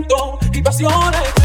Sentimientos y pasiones.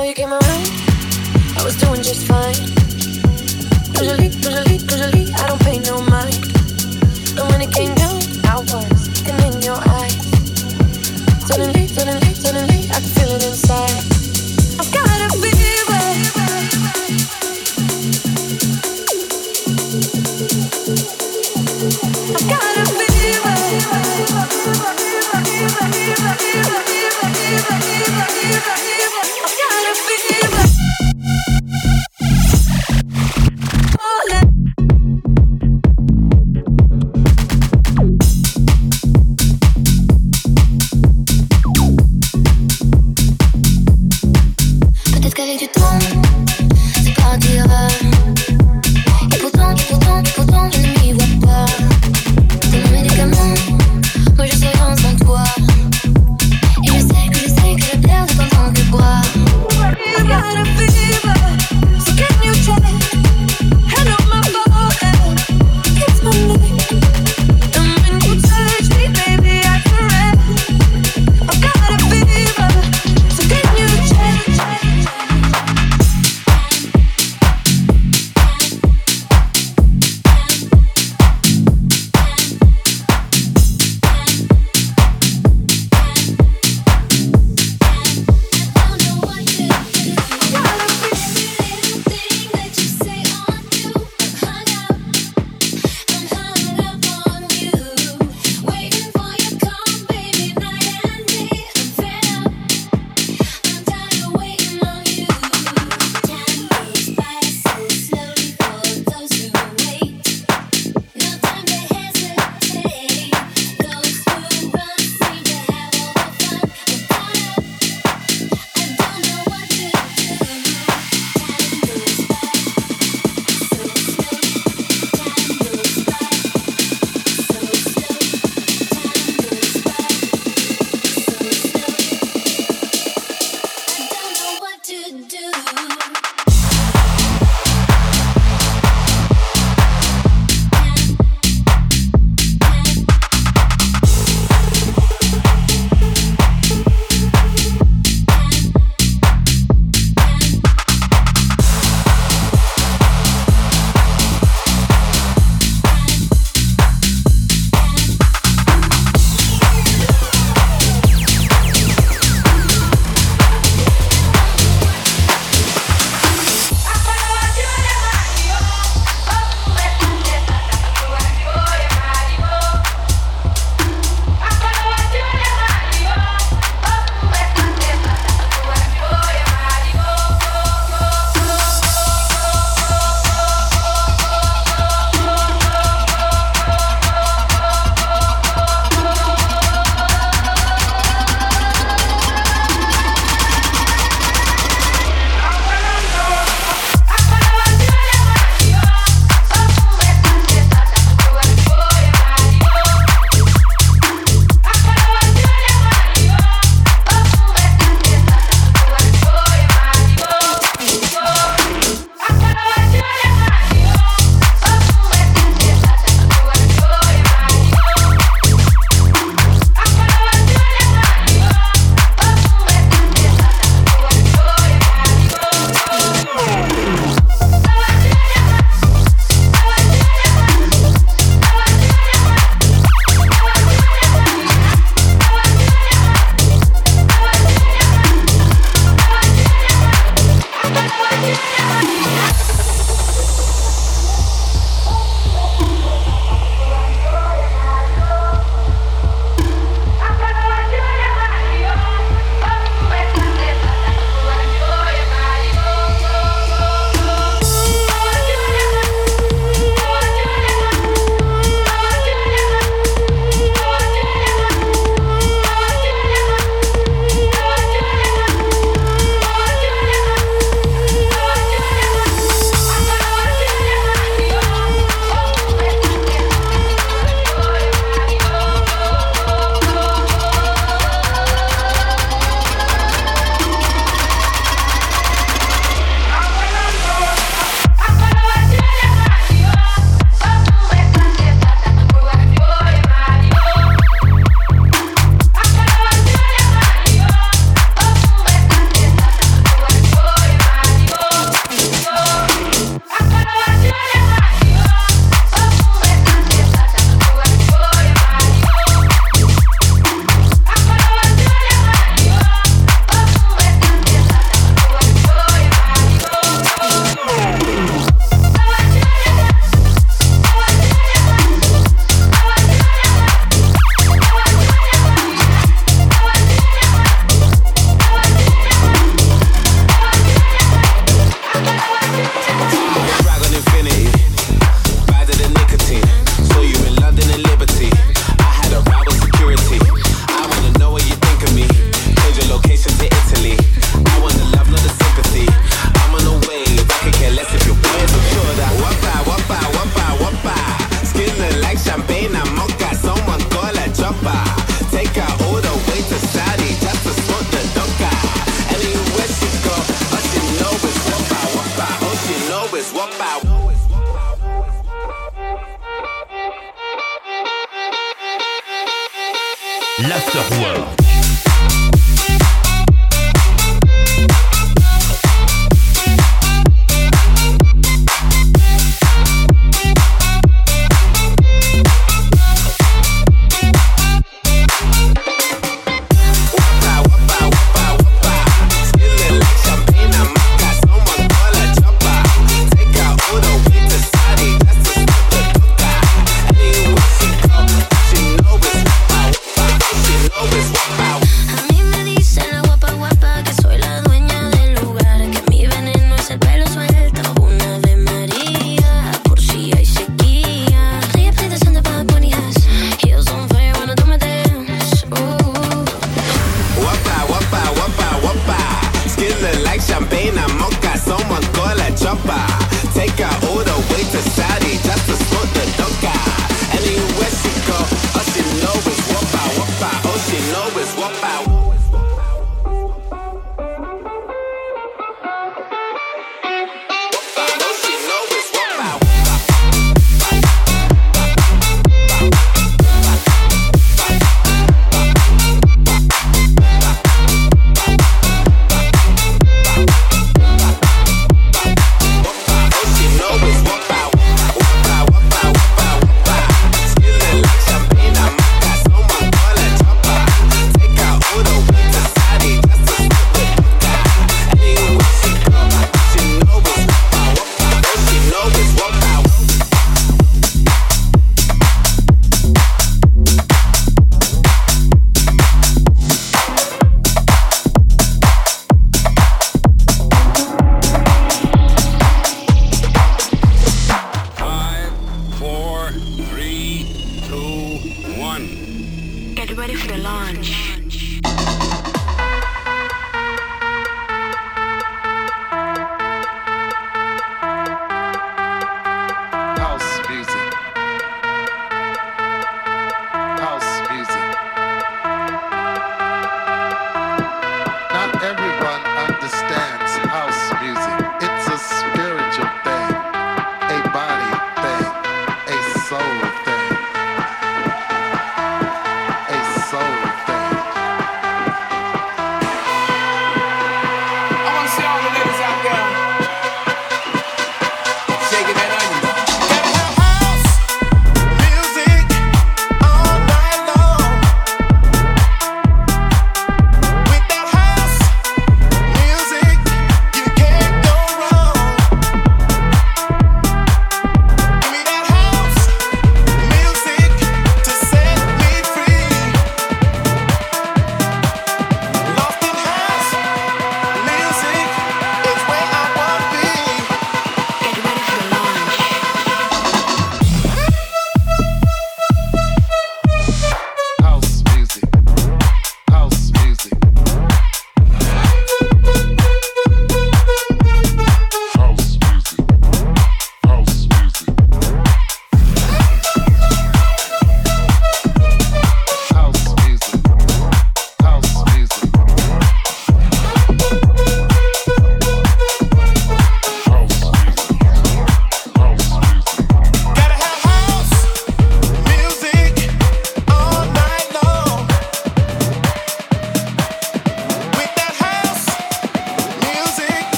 before you came around, I was doing just fine. Usually, usually, usually.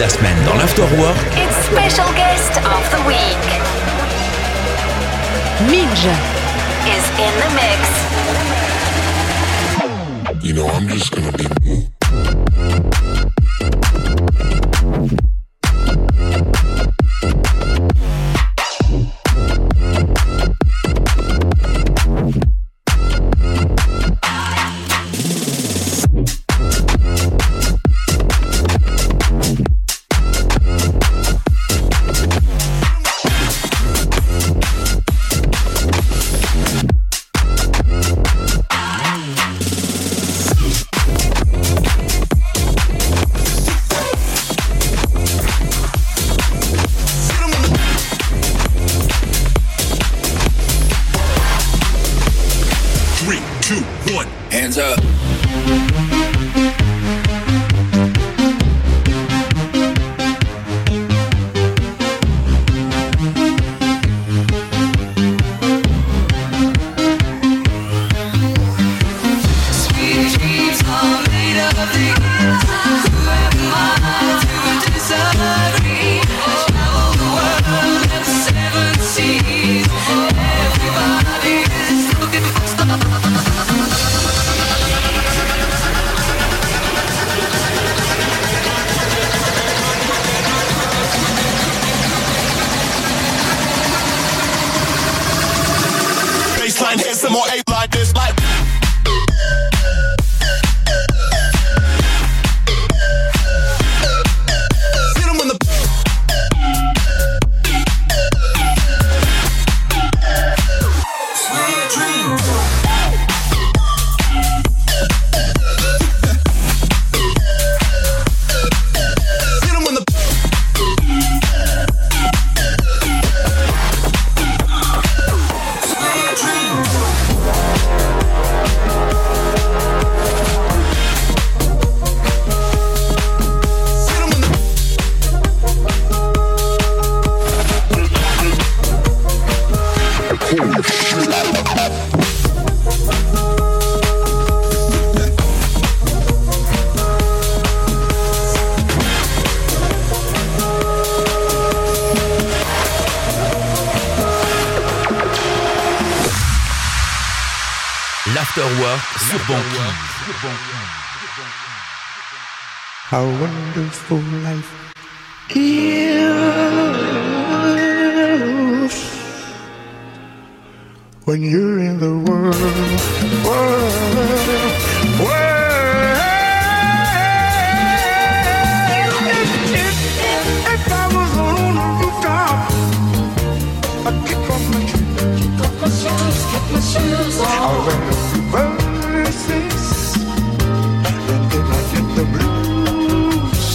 de la semaine dans l'Afterwork. It's special guest of the week. Midge is in the mix. You know, I'm just gonna be shoes on. I went to verses, and then I get the blues.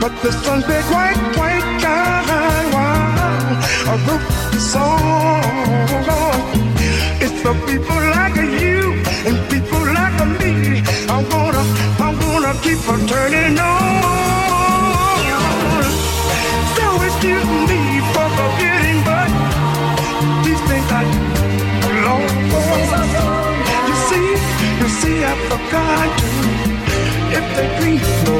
But the sun's big, white, white, God, I wrote the song. If they grieve for?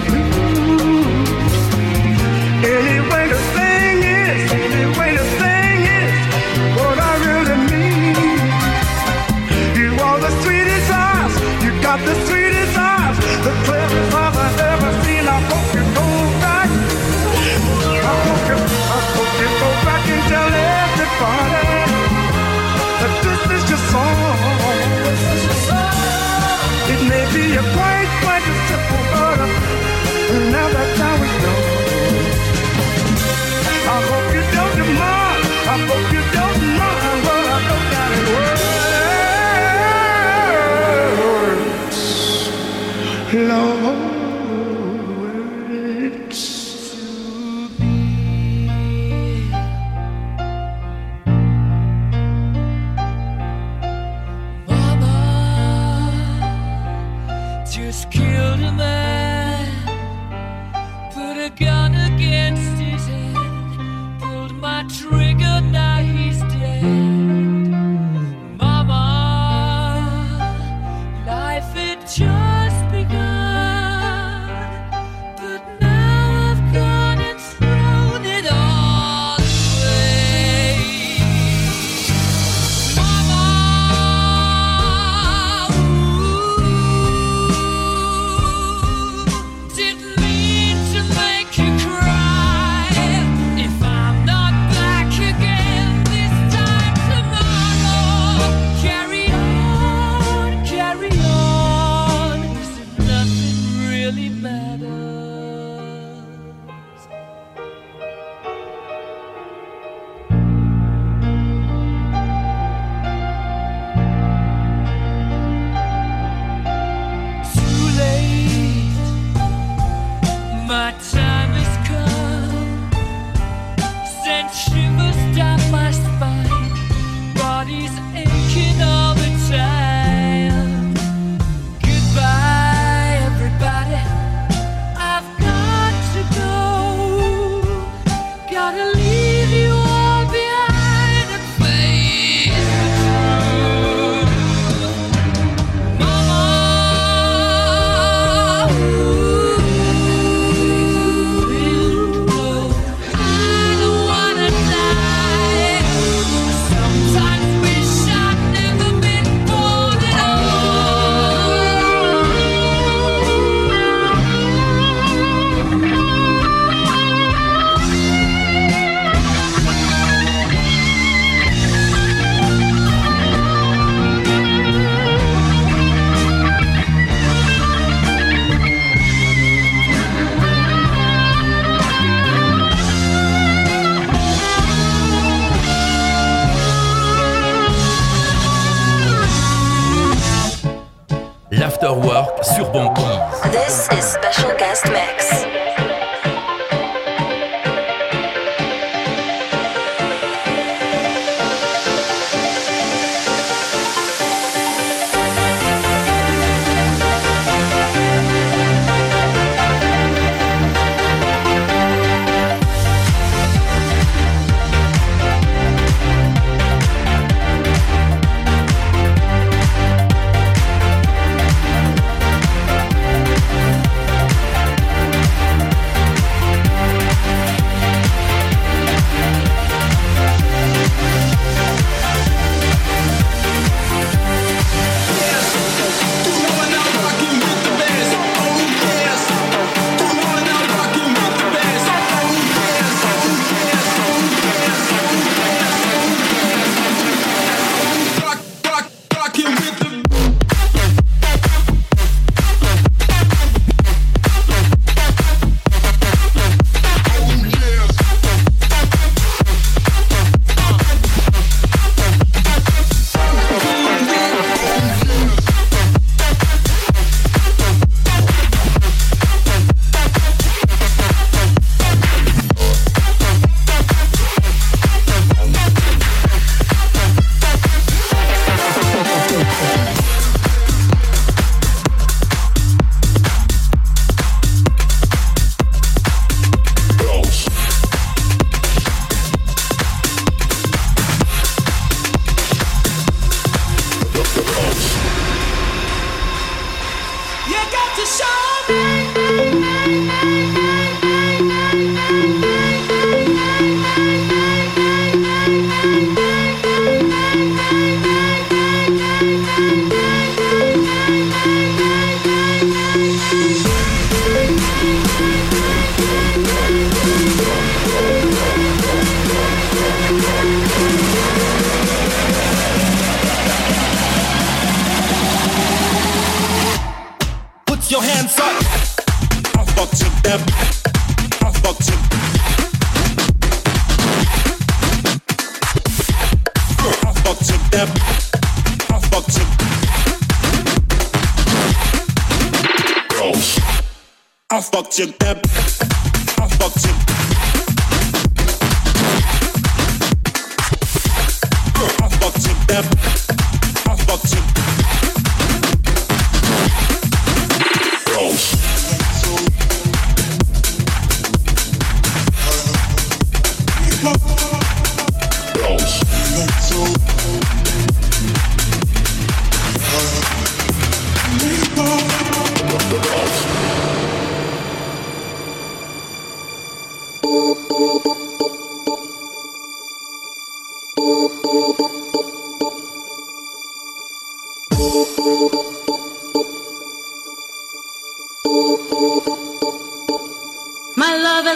Anyway, the thing is, anyway, the thing is, what I really mean. You are the sweetest eyes, you got the sweetest eyes, the eyes I ever seen. I hope you go back. I hope you, I hope you go back and tell that this is.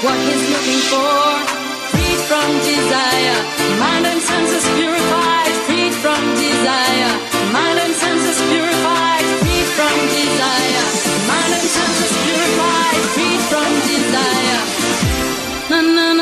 What he's looking for, freed from desire, mind and senses purified, freed from desire, mind and senses purified, freed from desire, mind and senses purified, freed from desire. Na na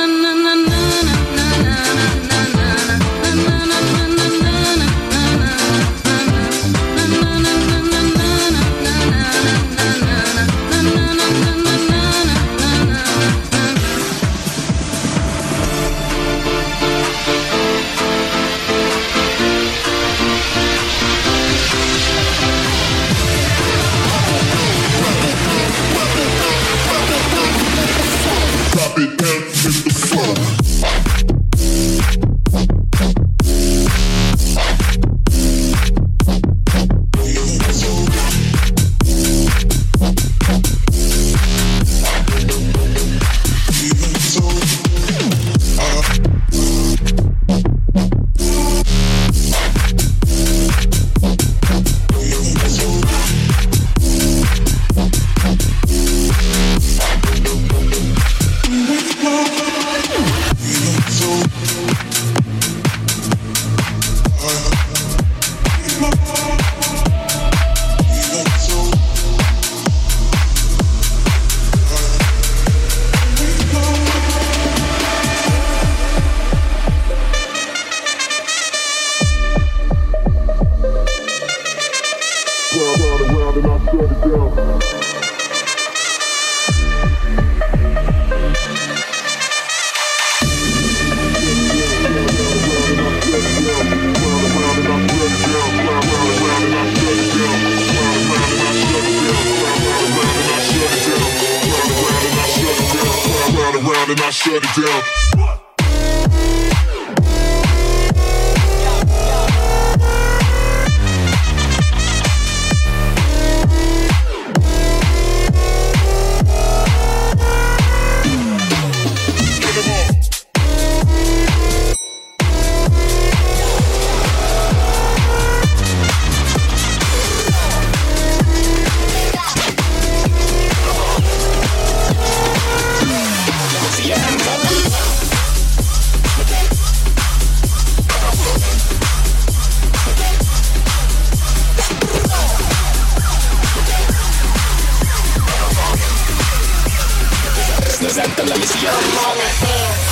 on dance.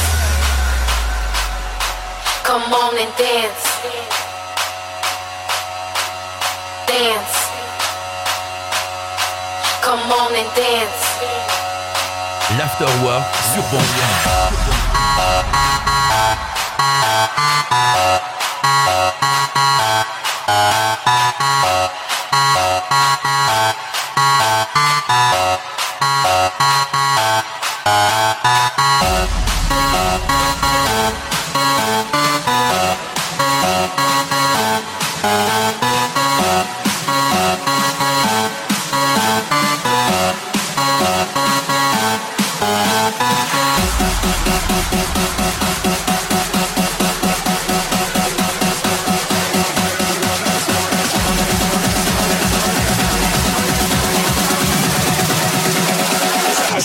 Come on and dance. Dance. Come on and dance. Sur Thank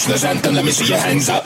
Anthem, let me see your hands up.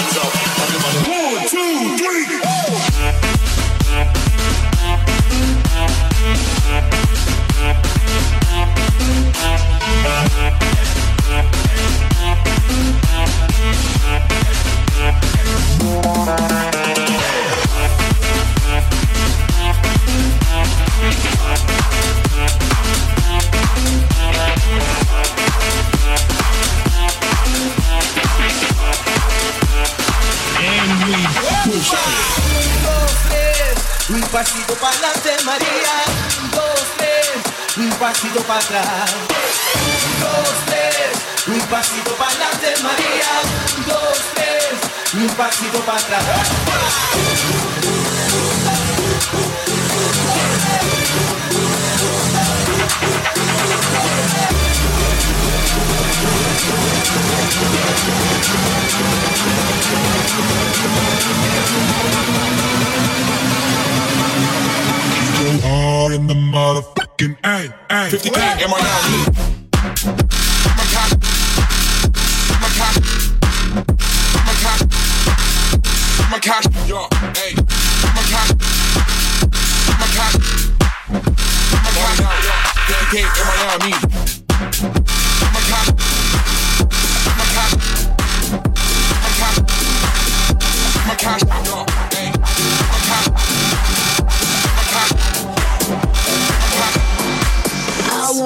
Para atrás. Dos, tres, un pasito para adelante, María. Dos, tres, un pasito para atrás. Go hard in the motherfucking A. A. 50k in my army. My cash. My cash. My cash. My cash. Yo, hey. My cash. My cash. My cash. 50k in my army. My cash. My cash. My cash. My cash. Yo, hey. My cash. My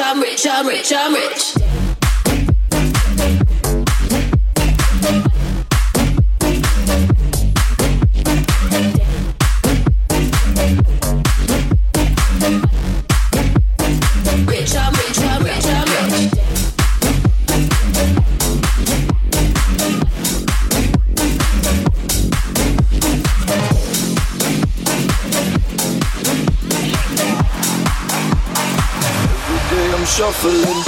I'm rich, I'm rich, I'm rich, Day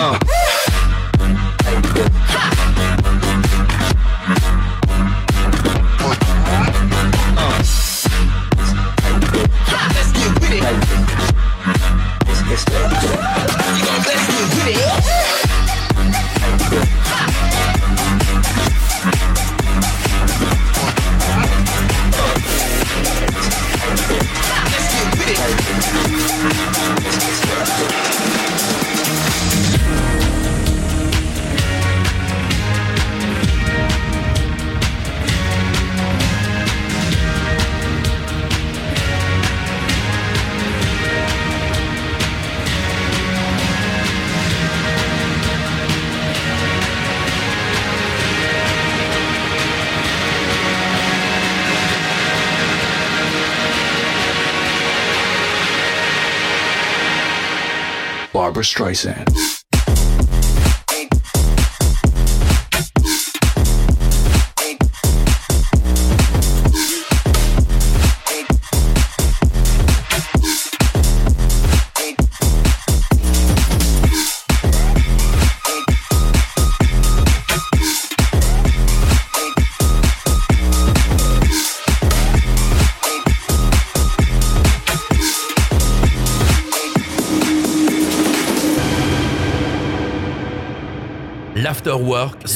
let's Streisand.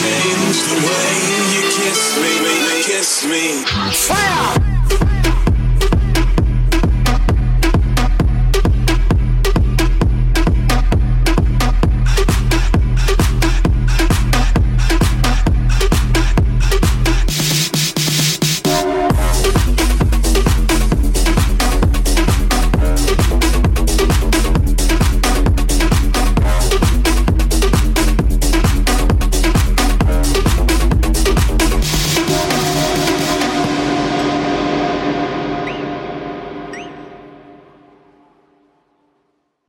changed the way you kiss me kiss me. Fire!